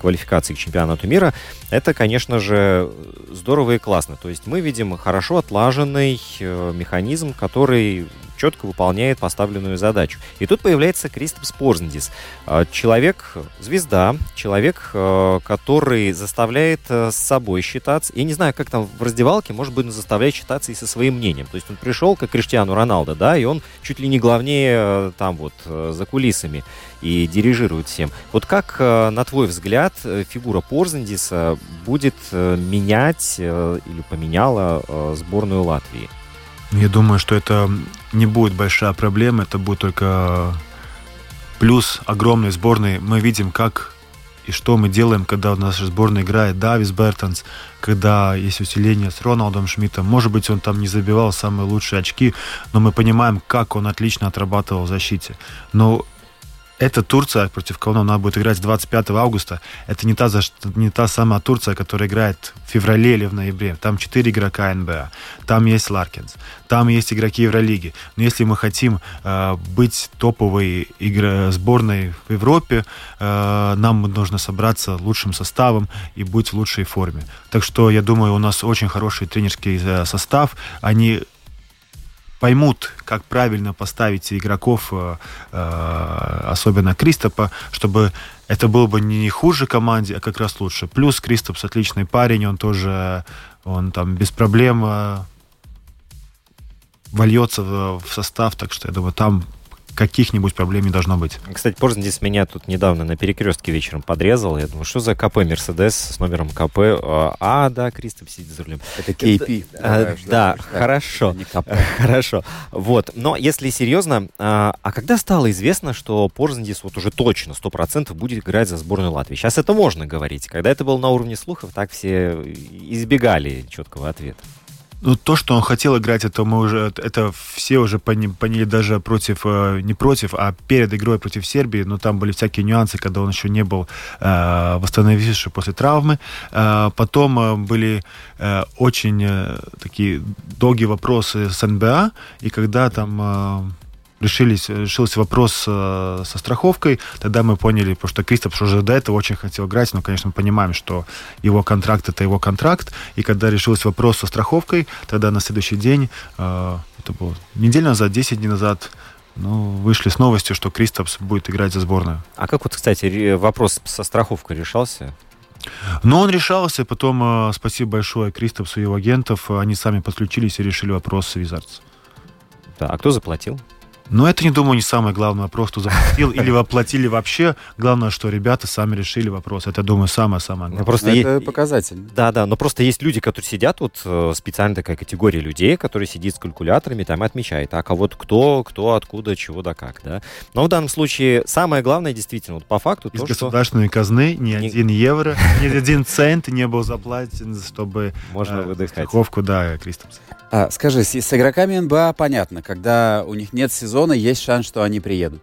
квалификации к чемпионату мира, это, конечно же, здорово и классно. То есть мы видим хорошо отлаженный механизм, который четко выполняет поставленную задачу. И тут появляется Кристопс Порзендис. А, человек, звезда, человек, а, который заставляет а, с собой считаться. Я не знаю, как там в раздевалке, может быть, он заставляет считаться и со своим мнением. То есть он пришел, как Криштиану Роналдо, да, и он чуть ли не главнее там вот за кулисами и дирижирует всем. Вот как, на твой взгляд, фигура Порзендиса будет менять или поменяла сборную Латвии? Я думаю, что это не будет большая проблема, это будет только плюс огромной сборной. Мы видим, как и что мы делаем, когда наша сборная играет Давис Бертонс, когда есть усиление с Роналдом Шмидтом. Может быть, он там не забивал самые лучшие очки, но мы понимаем, как он отлично отрабатывал в защите. Но эта Турция, против кого надо будет играть 25 августа, это не та, не та самая Турция, которая играет в феврале или в ноябре. Там 4 игрока НБА, там есть Ларкинс, там есть игроки Евролиги. Но если мы хотим э, быть топовой игр... сборной в Европе, э, нам нужно собраться лучшим составом и быть в лучшей форме. Так что я думаю, у нас очень хороший тренерский э, состав. Они поймут, как правильно поставить игроков, э, э, особенно Кристопа, чтобы это было бы не хуже команде, а как раз лучше. Плюс Кристопс отличный парень, он тоже, он там без проблем э, вольется в состав, так что я думаю, там каких-нибудь проблем не должно быть. Кстати, Порзендис меня тут недавно на перекрестке вечером подрезал. Я думаю, что за КП Мерседес с номером КП? А, да, Кристоп сидит за рулем. Это KP. А, да, хорошо. [laughs] Хорошо. Вот. Но если серьезно, а, а когда стало известно, что Порзендис вот уже точно, сто процентов будет играть за сборную Латвии? Сейчас это можно говорить. Когда это было на уровне слухов, так все избегали четкого ответа. Ну, то, что он хотел играть, это мы уже, это все уже поняли, даже против, э, не против, а перед игрой против Сербии, но там были всякие нюансы, когда он еще не был э, восстановивший после травмы. Э, потом э, были э, очень э, такие долгие вопросы с НБА, и когда там... Э, решились, решился вопрос э, со страховкой, тогда мы поняли, потому что Кристопс уже до этого очень хотел играть, но, конечно, мы понимаем, что его контракт это его контракт, и когда решился вопрос со страховкой, тогда на следующий день, э, это было неделю назад, 10 дней назад, ну, вышли с новостью, что Кристопс будет играть за сборную. А как вот, кстати, вопрос со страховкой решался? Но он решался, потом э, спасибо большое Кристопсу и его агентов, они сами подключились и решили вопрос с Wizards. Да, а кто заплатил? Но это, не думаю, не самый главный вопрос, кто заплатил или воплотили вообще. Главное, что ребята сами решили вопрос. Это, думаю, самое-самое главное. Просто это е... показатель. Да, да, но просто есть люди, которые сидят, вот э, специально такая категория людей, которые сидит с калькуляторами, там и отмечает, а кого-то кто, кто, откуда, чего да как, да. Но в данном случае самое главное, действительно, вот по факту Из то, государственной что... казны ни не... один евро, ни один цент не был заплатен, чтобы Можно э, выдыхать. страховку, да, Кристопса. А, скажи, с, с игроками НБА понятно, когда у них нет сезона, есть шанс, что они приедут.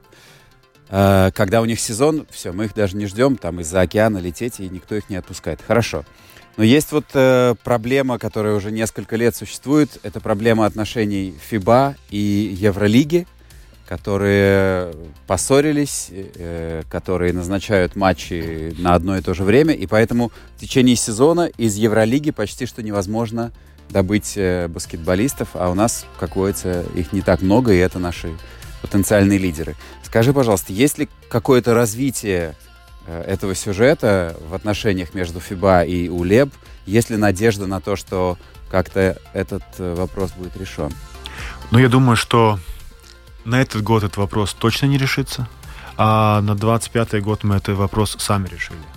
А, когда у них сезон, все, мы их даже не ждем, там из-за океана лететь, и никто их не отпускает. Хорошо. Но есть вот э, проблема, которая уже несколько лет существует, это проблема отношений ФИБА и Евролиги, которые поссорились, э, которые назначают матчи на одно и то же время, и поэтому в течение сезона из Евролиги почти что невозможно добыть э, баскетболистов, а у нас, как водится, их не так много, и это наши потенциальные лидеры. Скажи, пожалуйста, есть ли какое-то развитие э, этого сюжета в отношениях между ФИБА и УЛЕБ? Есть ли надежда на то, что как-то этот э, вопрос будет решен? Ну, я думаю, что на этот год этот вопрос точно не решится, а на 25-й год мы этот вопрос сами решили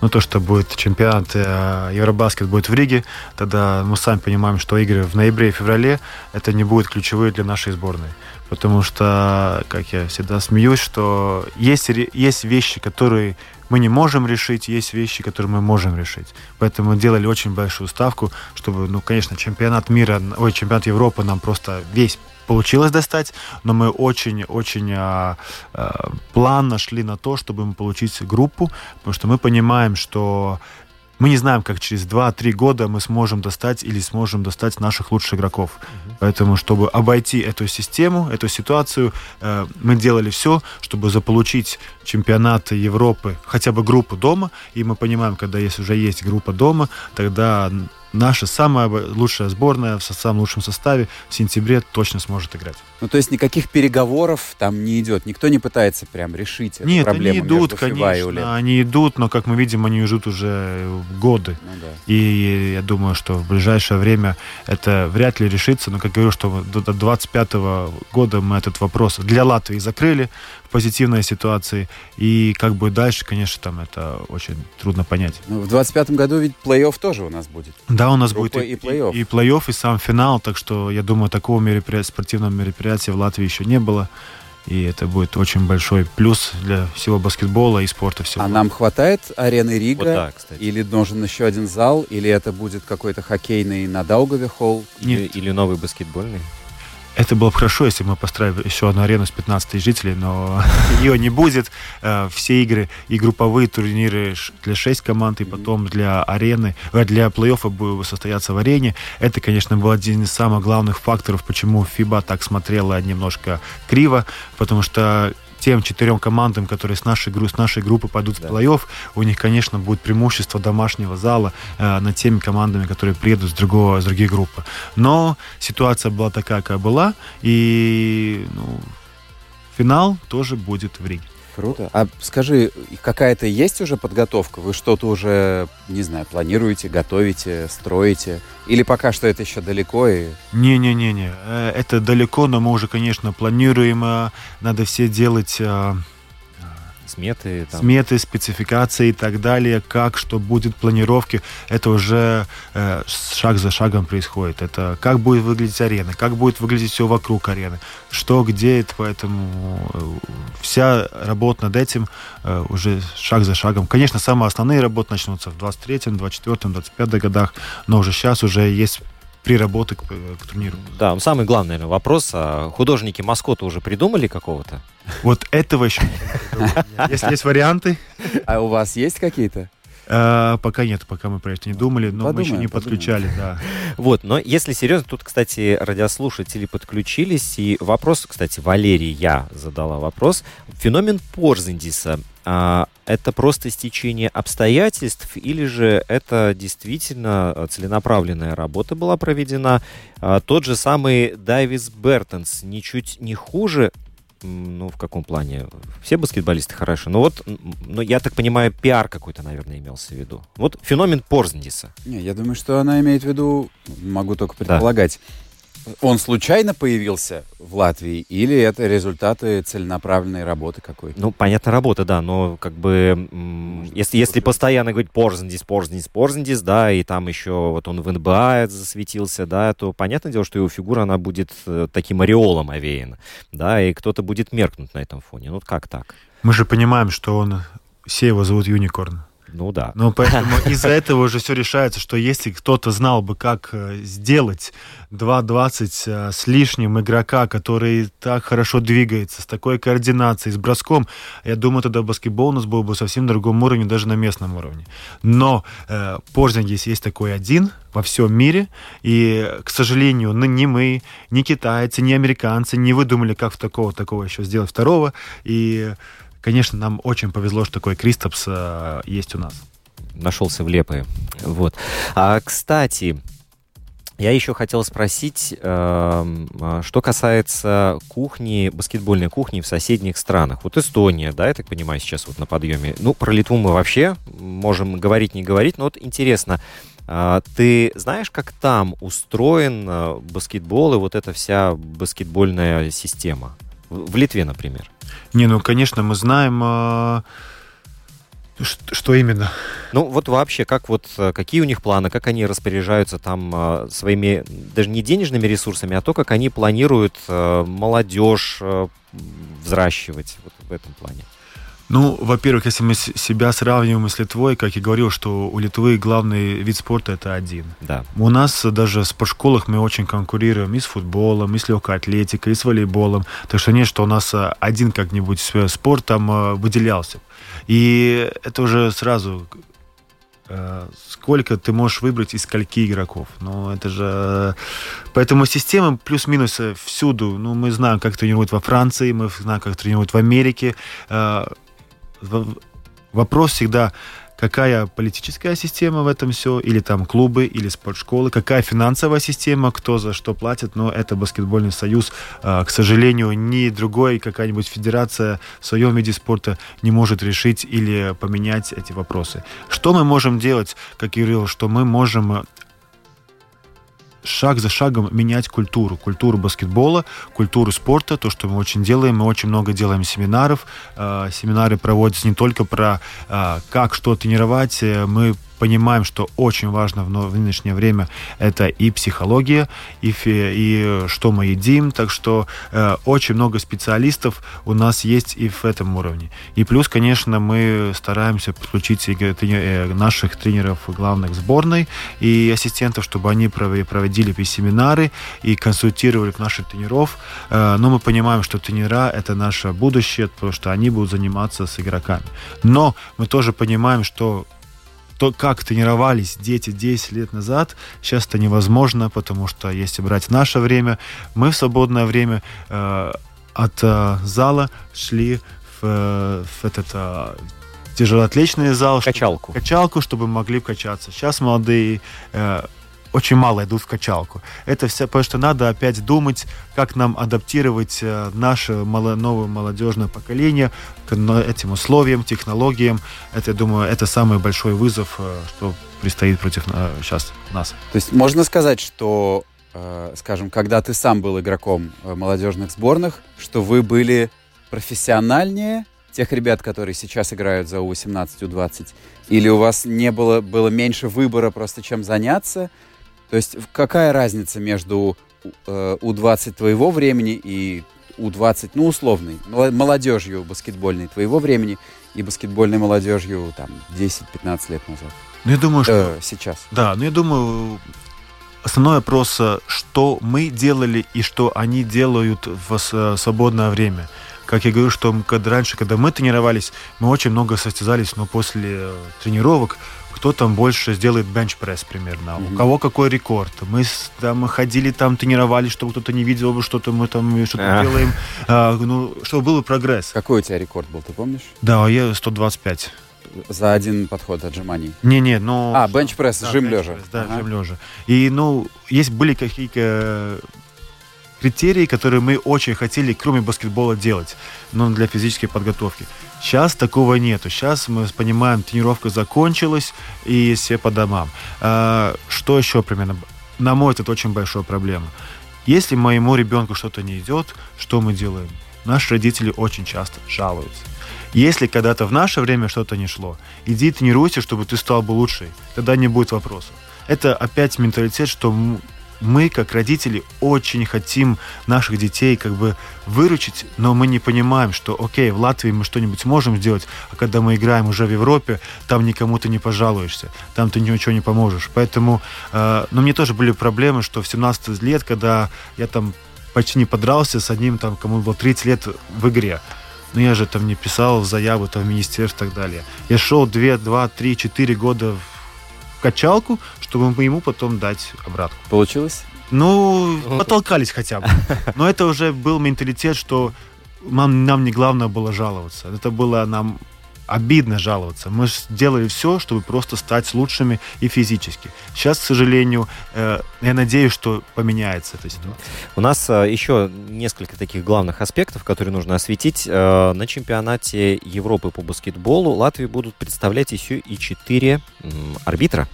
ну, то, что будет чемпионат э, Евробаскет будет в Риге, тогда мы сами понимаем, что игры в ноябре и феврале это не будет ключевые для нашей сборной. Потому что, как я всегда смеюсь, что есть, есть вещи, которые мы не можем решить, есть вещи, которые мы можем решить. Поэтому мы делали очень большую ставку, чтобы, ну, конечно, чемпионат мира, ой, чемпионат Европы нам просто весь получилось достать, но мы очень-очень а, а, план шли на то, чтобы получить группу, потому что мы понимаем, что мы не знаем, как через 2-3 года мы сможем достать или сможем достать наших лучших игроков. Uh-huh. Поэтому, чтобы обойти эту систему, эту ситуацию, э, мы делали все, чтобы заполучить чемпионат Европы, хотя бы группу дома. И мы понимаем, когда есть, уже есть группа дома, тогда наша самая лучшая сборная в самом лучшем составе в сентябре точно сможет играть. Ну, то есть никаких переговоров там не идет? Никто не пытается прям решить эту Нет, проблему они идут, конечно, они идут, но, как мы видим, они идут уже годы. Ну, да. И я думаю, что в ближайшее время это вряд ли решится, но, как говорю, что до 2025 года мы этот вопрос для Латвии закрыли позитивной ситуации, и как будет дальше, конечно, там это очень трудно понять. Ну, в 2025 году ведь плей-офф тоже у нас будет. Да, у нас Группа будет и плей-офф. и, и плей-офф, и сам финал, так что я думаю, такого мероприятия, спортивного мероприятия в Латвии еще не было. И это будет очень большой плюс для всего баскетбола и спорта всего. А нам хватает арены Рига? Вот да, кстати. Или нужен еще один зал? Или это будет какой-то хоккейный на Даугаве холл? Или, или новый баскетбольный? Это было бы хорошо, если бы мы построили еще одну арену с 15 тысяч жителей, но [laughs] ее не будет. Э, все игры и групповые турниры для 6 команд, и потом для арены, э, для плей-оффа будут состояться в арене. Это, конечно, был один из самых главных факторов, почему ФИБА так смотрела немножко криво, потому что тем четырем командам, которые с нашей, с нашей группы пойдут в плей-офф, у них, конечно, будет преимущество домашнего зала э, над теми командами, которые приедут с, другого, с других групп. Но ситуация была такая, какая была, и ну, финал тоже будет в Риге. Круто. А скажи, какая-то есть уже подготовка? Вы что-то уже, не знаю, планируете, готовите, строите? Или пока что это еще далеко? И... Не-не-не-не. Э, это далеко, но мы уже, конечно, планируем. Э, надо все делать э, сметы, там. сметы, спецификации и так далее, как что будет планировки, это уже э, шаг за шагом происходит. Это как будет выглядеть арена, как будет выглядеть все вокруг арены, что где, это, поэтому э, вся работа над этим э, уже шаг за шагом. Конечно, самые основные работы начнутся в 23-м, 24-м, 25-м годах, но уже сейчас уже есть приработы к, к турниру. Да, самый главный, наверное, вопрос. А художники маскота уже придумали какого-то? Вот этого еще Если есть варианты. А у вас есть какие-то? Э, пока нет, пока мы про это не думали, но Подумаем, мы еще не подумаем. подключали, да. Вот, но если серьезно, тут, кстати, радиослушатели подключились, и вопрос, кстати, Валерий, я задала вопрос. Феномен Порзендиса, а, это просто стечение обстоятельств, или же это действительно а, целенаправленная работа была проведена? А, тот же самый Дайвис Бертонс ничуть не хуже, ну, в каком плане? Все баскетболисты хороши. Но вот, ну, я так понимаю, пиар какой-то, наверное, имелся в виду. Вот феномен Порзендиса. Не, я думаю, что она имеет в виду, могу только предполагать, он случайно появился в Латвии или это результаты целенаправленной работы какой-то? Ну, понятно, работа, да, но как бы м, если, если постоянно говорить Порзендис, Порзендис, Порзендис, да, и там еще вот он в НБА засветился, да, то понятное дело, что его фигура, она будет э, таким ореолом овеяна, да, и кто-то будет меркнуть на этом фоне. Ну, как так? Мы же понимаем, что он, все его зовут Юникорн. Ну, да. Ну, поэтому [laughs] из-за этого уже все решается, что если кто-то знал бы, как э, сделать 2.20 э, с лишним игрока, который так хорошо двигается, с такой координацией, с броском, я думаю, тогда баскетбол у нас был бы совсем другом уровне, даже на местном уровне. Но э, Порзингис есть такой один во всем мире, и, к сожалению, ну, ни мы, ни китайцы, ни американцы не выдумали, как в такого такого еще сделать второго, и Конечно, нам очень повезло, что такой Кристопс э, есть у нас. Нашелся в лепые. Вот. А, кстати, я еще хотел спросить, э, что касается кухни, баскетбольной кухни в соседних странах. Вот Эстония, да, я так понимаю, сейчас вот на подъеме. Ну, про Литву мы вообще можем говорить, не говорить, но вот интересно, э, ты знаешь, как там устроен э, баскетбол и вот эта вся баскетбольная система? В, Литве, например. Не, ну, конечно, мы знаем, э, что, именно. Ну, вот вообще, как вот, какие у них планы, как они распоряжаются там э, своими, даже не денежными ресурсами, а то, как они планируют э, молодежь э, взращивать вот в этом плане. Ну, во-первых, если мы себя сравниваем с Литвой, как я говорил, что у Литвы главный вид спорта это один. Да. У нас даже в спортшколах мы очень конкурируем и с футболом, и с легкой атлетикой, и с волейболом. Так что нет, что у нас один как-нибудь спорт там выделялся. И это уже сразу сколько ты можешь выбрать из скольки игроков. Ну, это же... Поэтому система плюс-минус всюду. Ну, мы знаем, как тренируют во Франции, мы знаем, как тренируют в Америке вопрос всегда, какая политическая система в этом все, или там клубы, или спортшколы, какая финансовая система, кто за что платит, но это баскетбольный союз. К сожалению, ни другой какая-нибудь федерация в своем виде спорта не может решить или поменять эти вопросы. Что мы можем делать, как я что мы можем шаг за шагом менять культуру, культуру баскетбола, культуру спорта, то, что мы очень делаем. Мы очень много делаем семинаров. Э, семинары проводятся не только про э, как что тренировать, мы понимаем, что очень важно в нынешнее время это и психология, и, и что мы едим. Так что э, очень много специалистов у нас есть и в этом уровне. И плюс, конечно, мы стараемся подключить э, наших тренеров главных сборной и ассистентов, чтобы они проводили семинары и консультировали наших тренеров. Э, но мы понимаем, что тренера это наше будущее, потому что они будут заниматься с игроками. Но мы тоже понимаем, что то, как тренировались дети 10 лет назад, сейчас это невозможно, потому что если брать наше время, мы в свободное время э, от э, зала шли в, э, в этот э, тяжелоатлетный зал. Качалку. Чтобы, качалку, чтобы могли качаться. Сейчас молодые э, очень мало идут в качалку. Это все, потому что надо опять думать, как нам адаптировать э, наше новое молодежное поколение к этим условиям, технологиям. Это, я думаю, это самый большой вызов, э, что предстоит против сейчас э, нас. То есть можно сказать, что, скажем, когда ты сам был игроком молодежных сборных, что вы были профессиональнее тех ребят, которые сейчас играют за У-18, У-20? Или у вас не было, было меньше выбора просто чем заняться? То есть какая разница между э, У-20 твоего времени и У-20, ну, условной, молодежью баскетбольной твоего времени и баскетбольной молодежью там 10-15 лет назад? Ну, я думаю, что... Э, сейчас. Да, ну, я думаю, основной вопрос, э, что мы делали и что они делают в свободное время как я говорю, что когда раньше, когда мы тренировались, мы очень много состязались, но после тренировок кто там больше сделает бенч-пресс примерно, mm-hmm. у кого какой рекорд. Мы там ходили, там тренировались, чтобы кто-то не видел, что-то мы там что-то делаем, а, ну, чтобы был прогресс. Какой у тебя рекорд был, ты помнишь? Да, я 125 за один подход отжиманий. Не-не, ну... А, бенчпресс, да, жим лежа. Да, ага. жим лежа. И, ну, есть были какие-то критерии, которые мы очень хотели, кроме баскетбола, делать, но для физической подготовки. Сейчас такого нету. Сейчас мы понимаем, тренировка закончилась, и все по домам. А, что еще примерно? На мой взгляд, очень большая проблема. Если моему ребенку что-то не идет, что мы делаем? Наши родители очень часто жалуются. Если когда-то в наше время что-то не шло, иди тренируйся, чтобы ты стал бы лучше. Тогда не будет вопросов. Это опять менталитет, что мы, как родители, очень хотим наших детей как бы выручить, но мы не понимаем, что, окей, в Латвии мы что-нибудь можем сделать, а когда мы играем уже в Европе, там никому ты не пожалуешься, там ты ничего не поможешь. Поэтому, э, ну, мне тоже были проблемы, что в 17 лет, когда я там почти не подрался с одним, там, кому было 30 лет в игре, ну, я же там не писал заяву там, в министерство и так далее. Я шел 2, 2, 3, 4 года в качалку, чтобы ему потом дать обратку. Получилось? Ну, потолкались хотя бы. [laughs] Но это уже был менталитет, что нам, нам не главное было жаловаться. Это было нам обидно жаловаться. Мы сделали все, чтобы просто стать лучшими и физически. Сейчас, к сожалению, э, я надеюсь, что поменяется эта ситуация. У нас э, еще несколько таких главных аспектов, которые нужно осветить. Э, на чемпионате Европы по баскетболу Латвии будут представлять еще и четыре арбитра.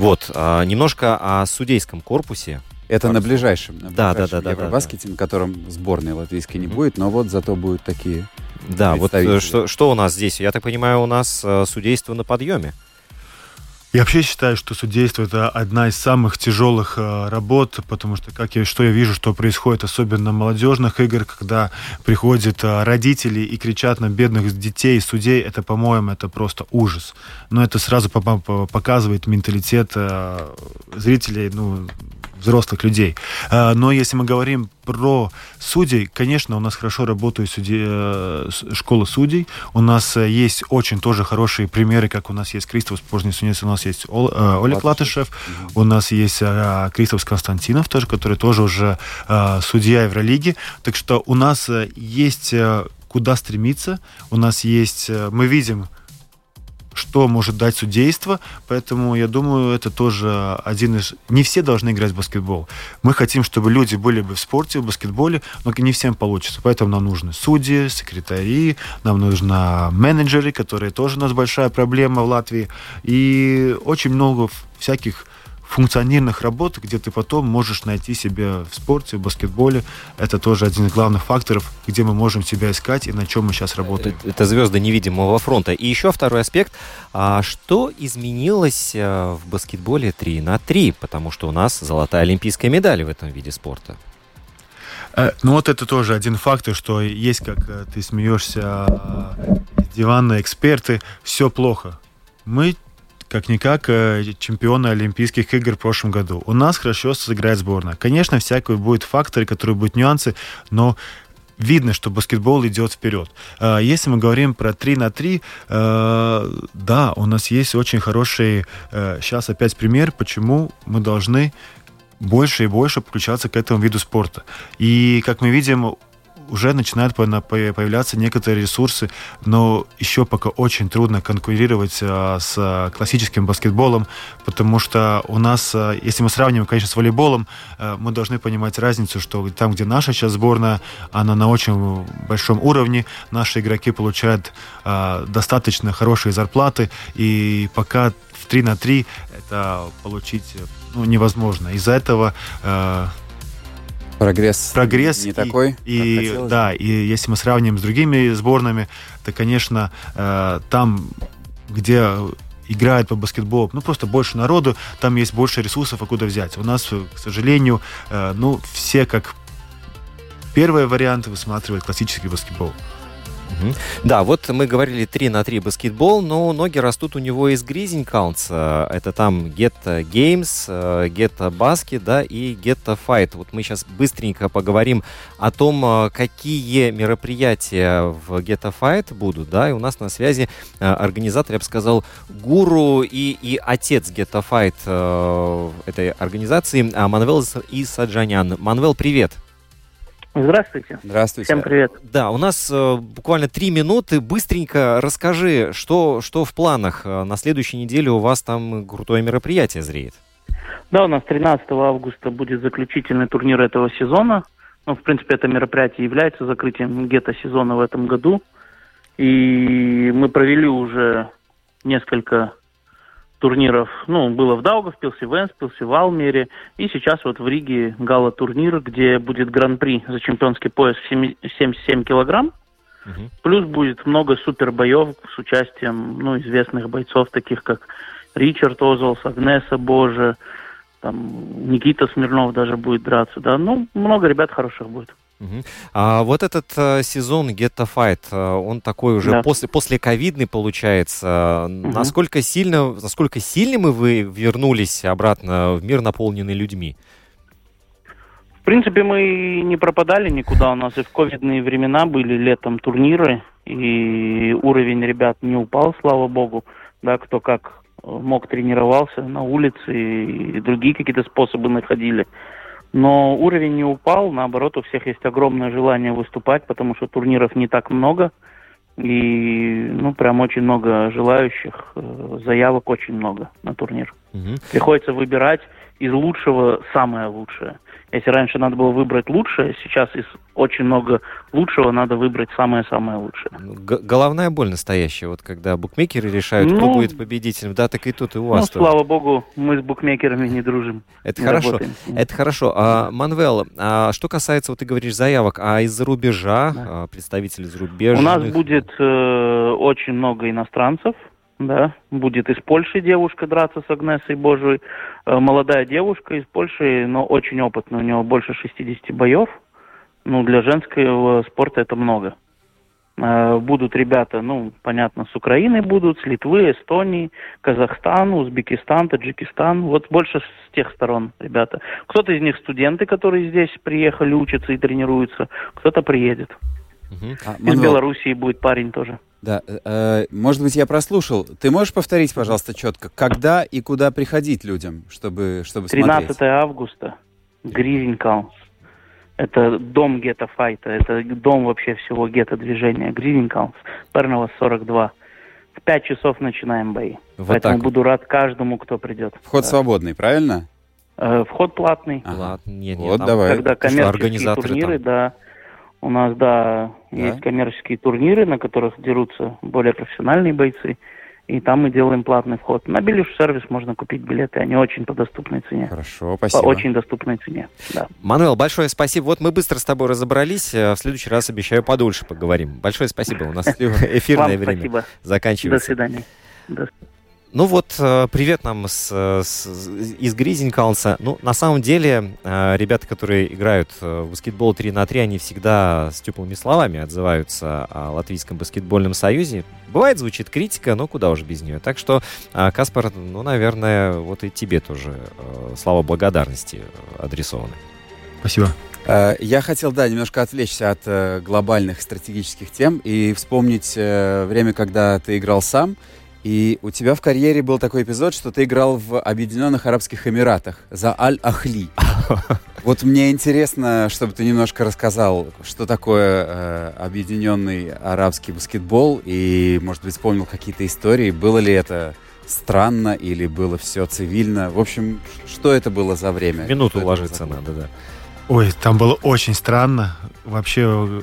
Вот, немножко о судейском корпусе. Это на ближайшем, на да, ближайшем да, да, Евробаскете, да, да. на котором сборной латвийской не будет, но вот зато будут такие да, вот э, что, что у нас здесь? Я так понимаю, у нас э, судейство на подъеме. Я вообще считаю, что судейство это одна из самых тяжелых э, работ, потому что как я, что я вижу, что происходит, особенно молодежных игр, когда приходят э, родители и кричат на бедных детей, судей, это, по-моему, это просто ужас. Но это сразу показывает менталитет э, зрителей, ну, взрослых людей. А, но если мы говорим про судей, конечно, у нас хорошо работают суди, э, школа судей. У нас э, есть очень тоже хорошие примеры, как у нас есть Кристоф Пожный у нас есть э, Олег Латышев, у нас есть Кристоф Константинов тоже, который тоже уже судья Евролиги. Так что у нас есть куда стремиться, у нас есть, мы видим, что может дать судейство, поэтому я думаю, это тоже один из... Не все должны играть в баскетбол. Мы хотим, чтобы люди были бы в спорте, в баскетболе, но не всем получится. Поэтому нам нужны судьи, секретари, нам нужны менеджеры, которые тоже у нас большая проблема в Латвии. И очень много всяких функциональных работ, где ты потом можешь найти себя в спорте, в баскетболе. Это тоже один из главных факторов, где мы можем себя искать и на чем мы сейчас работаем. Это, это звезды невидимого фронта. И еще второй аспект. А что изменилось э, в баскетболе 3 на 3? Потому что у нас золотая олимпийская медаль в этом виде спорта. Э, ну вот это тоже один фактор, что есть, как э, ты смеешься, диванные эксперты, все плохо. Мы как-никак э, чемпионы Олимпийских игр в прошлом году. У нас хорошо сыграет сборная. Конечно, всякие будут факторы, которые будут нюансы, но видно, что баскетбол идет вперед. Э, если мы говорим про 3 на 3, э, да, у нас есть очень хороший, сейчас опять пример, почему мы должны больше и больше подключаться к этому виду спорта. И, как мы видим, уже начинают появляться некоторые ресурсы, но еще пока очень трудно конкурировать а, с классическим баскетболом, потому что у нас, а, если мы сравниваем, конечно, с волейболом, а, мы должны понимать разницу, что там, где наша сейчас сборная, она на очень большом уровне, наши игроки получают достаточно хорошие зарплаты, и пока в 3 на 3 это получить ну, невозможно. Из-за этого Прогресс, прогресс не и, такой, и да, и если мы сравним с другими сборными, то, конечно, э, там, где играет по баскетболу, ну, просто больше народу, там есть больше ресурсов, откуда взять. У нас, к сожалению, э, ну, все как первый вариант высматривают классический баскетбол. Мгм. Да, вот мы говорили 3 на 3 баскетбол, но ноги растут у него из Гризень Counts. Это там Get э, Get Basket, да, и Get Fight. Вот мы сейчас быстренько поговорим о том, э, какие мероприятия в Get Fight будут, да, и у нас на связи э, организатор, я бы сказал, гуру и, и отец Get э, этой организации а, Манвел и Саджанян. Манвел, привет! Здравствуйте. Здравствуйте. Всем привет. Да, у нас э, буквально три минуты. Быстренько расскажи, что, что в планах. Э, На следующей неделе у вас там крутое мероприятие зреет. Да, у нас 13 августа будет заключительный турнир этого сезона. Ну, в принципе, это мероприятие является закрытием гетто-сезона в этом году. И мы провели уже несколько турниров. Ну, было в Даугавпилсе, в Энспилсе, в Алмере. И сейчас вот в Риге гала-турнир, где будет гран-при за чемпионский пояс в 7 77 килограмм. Мгм. Плюс будет много супер боев с участием ну, известных бойцов, таких как Ричард Озолс, Агнеса Боже, там Никита Смирнов даже будет драться, да. Ну, много ребят хороших будет. А вот этот э, сезон Get a Fight, э, он такой уже Да. после, после ковидный получается. Насколько сильно, насколько сильными вы вернулись обратно в мир, наполненный людьми? В принципе, мы не пропадали никуда. У нас и в ковидные времена были летом турниры, и уровень ребят не упал, слава богу. Да, кто как э, мог тренировался на улице и другие какие-то способы находили. Но уровень не упал, наоборот, у всех есть огромное желание выступать, потому что турниров не так много. И, ну, прям очень много желающих, э, заявок очень много на турнир. Мгм. Приходится выбирать из лучшего самое лучшее. Если раньше надо было выбрать лучшее, сейчас из очень много лучшего надо выбрать самое-самое лучшее. Ну, г- головная боль настоящая, вот когда букмекеры решают, кто Ну, будет победителем, да, так и тут и у Ну, вас тоже. слава богу, мы с букмекерами не дружим. Это не хорошо. работаем. Это хорошо. А, Манвел, а что касается, вот ты говоришь, заявок, а из-за рубежа, Да. а, представители зарубежных? У нас будет э, очень много иностранцев, да, будет из Польши девушка драться с Агнесой Божией, Э, молодая девушка из Польши, но очень опытная, у нее больше 60 боев, ну, для женского спорта это много. Э, Будут ребята, ну, понятно, с Украины будут, с Литвы, Эстонии, Казахстан, Узбекистан, Таджикистан. Вот больше с тех сторон ребята. Кто-то из них студенты, которые здесь приехали, учатся и тренируются. Кто-то приедет. Мгм. А, Из Белоруссии будет парень тоже. Да, э, э, может быть, я прослушал. Ты можешь повторить, пожалуйста, четко, когда и куда приходить людям, чтобы, чтобы 13 смотреть? августа. Гризень Каунс. Это дом гетто файта. Это дом вообще всего гетто движения. Гризень Каунс. Пернова 42. В 5 часов начинаем бои. Вот Поэтому так. буду рад каждому, кто придет. Вход Да. свободный, правильно? Э, Вход платный. Ага. Ладно, нет, нет, Вот там- давай. Когда что коммерческие турниры, там- да. У нас, да, Да? есть коммерческие турниры, на которых дерутся более профессиональные бойцы. И там мы делаем платный вход. На Белюш сервис можно купить билеты, они очень по доступной цене. Хорошо, По спасибо. очень доступной цене, да. Мануэл, большое спасибо. Вот мы быстро с тобой разобрались. э, В следующий раз, обещаю, подольше поговорим. Большое спасибо. У нас [laughs] эфирное время спасибо. До заканчивается. свидания. Ну вот, э, привет нам с, с- из Гризень Каунса. Ну, на самом деле, э, ребята, которые играют э, в баскетбол 3 на 3, они всегда с теплыми словами отзываются о Латвийском баскетбольном союзе. Бывает, звучит критика, но куда уж без нее. Так что, э, Каспар, ну, наверное, вот и тебе тоже э, слова благодарности э, адресованы. Спасибо. Э, Я хотел, да, немножко отвлечься от э, глобальных стратегических тем и вспомнить э, время, когда ты играл сам. И у тебя в карьере был такой эпизод, что ты играл в Объединенных Арабских Эмиратах за Аль-Ахли. [laughs] Вот мне интересно, чтобы ты немножко рассказал, что такое э, Объединенный Арабский баскетбол, и, может быть, вспомнил какие-то истории. Было ли это странно или было все цивильно? В общем, что это было за время? Минуту за- надо, да. Ой, там было очень странно. Вообще,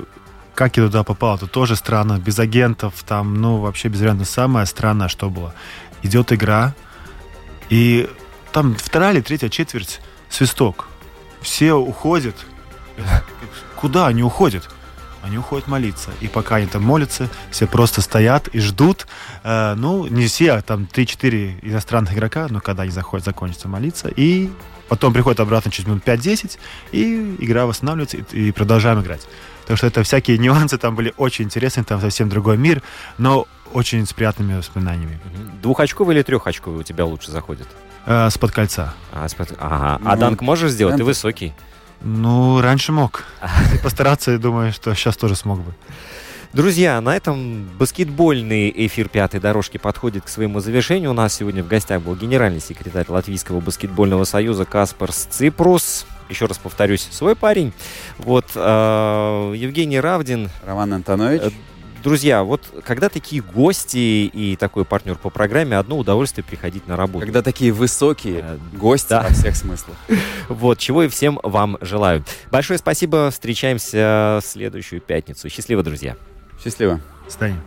как я туда попал, это тоже странно. Без агентов, там, ну, вообще без вариантов. Самое странное, что было. Идет игра, и там вторая или третья четверть свисток. Все уходят. Куда они уходят? они уходят молиться. И пока они там молятся, все просто стоят и ждут. Э, ну, не все, а там 3-4 иностранных игрока, но когда они заходят, закончится молиться. И потом приходят обратно через минут 5-10, и игра восстанавливается, и, и продолжаем играть. Так что это всякие нюансы там были очень интересные, там совсем другой мир, но очень с приятными воспоминаниями. Двухочковый или трехочковый у тебя лучше заходит? Э, с-под кольца. А, спот- ага. а Ну, данк можешь сделать? Ты данк- высокий. Ну, раньше мог. [laughs] И постараться, я думаю, что сейчас тоже смог бы. Друзья, на этом баскетбольный эфир пятой дорожки подходит к своему завершению. У нас сегодня в гостях был генеральный секретарь Латвийского баскетбольного союза Каспар Ципрус. Еще раз повторюсь, свой парень. Вот э, Евгений Равдин. Роман Антонович. Э, Друзья, вот когда такие гости и такой партнер по программе, одно удовольствие приходить на работу. Когда такие высокие Э, гости да. во всех смыслах. [laughs] Вот, чего и всем вам желаю. Большое спасибо. Встречаемся в следующую пятницу. Счастливо, друзья. Счастливо. Станем.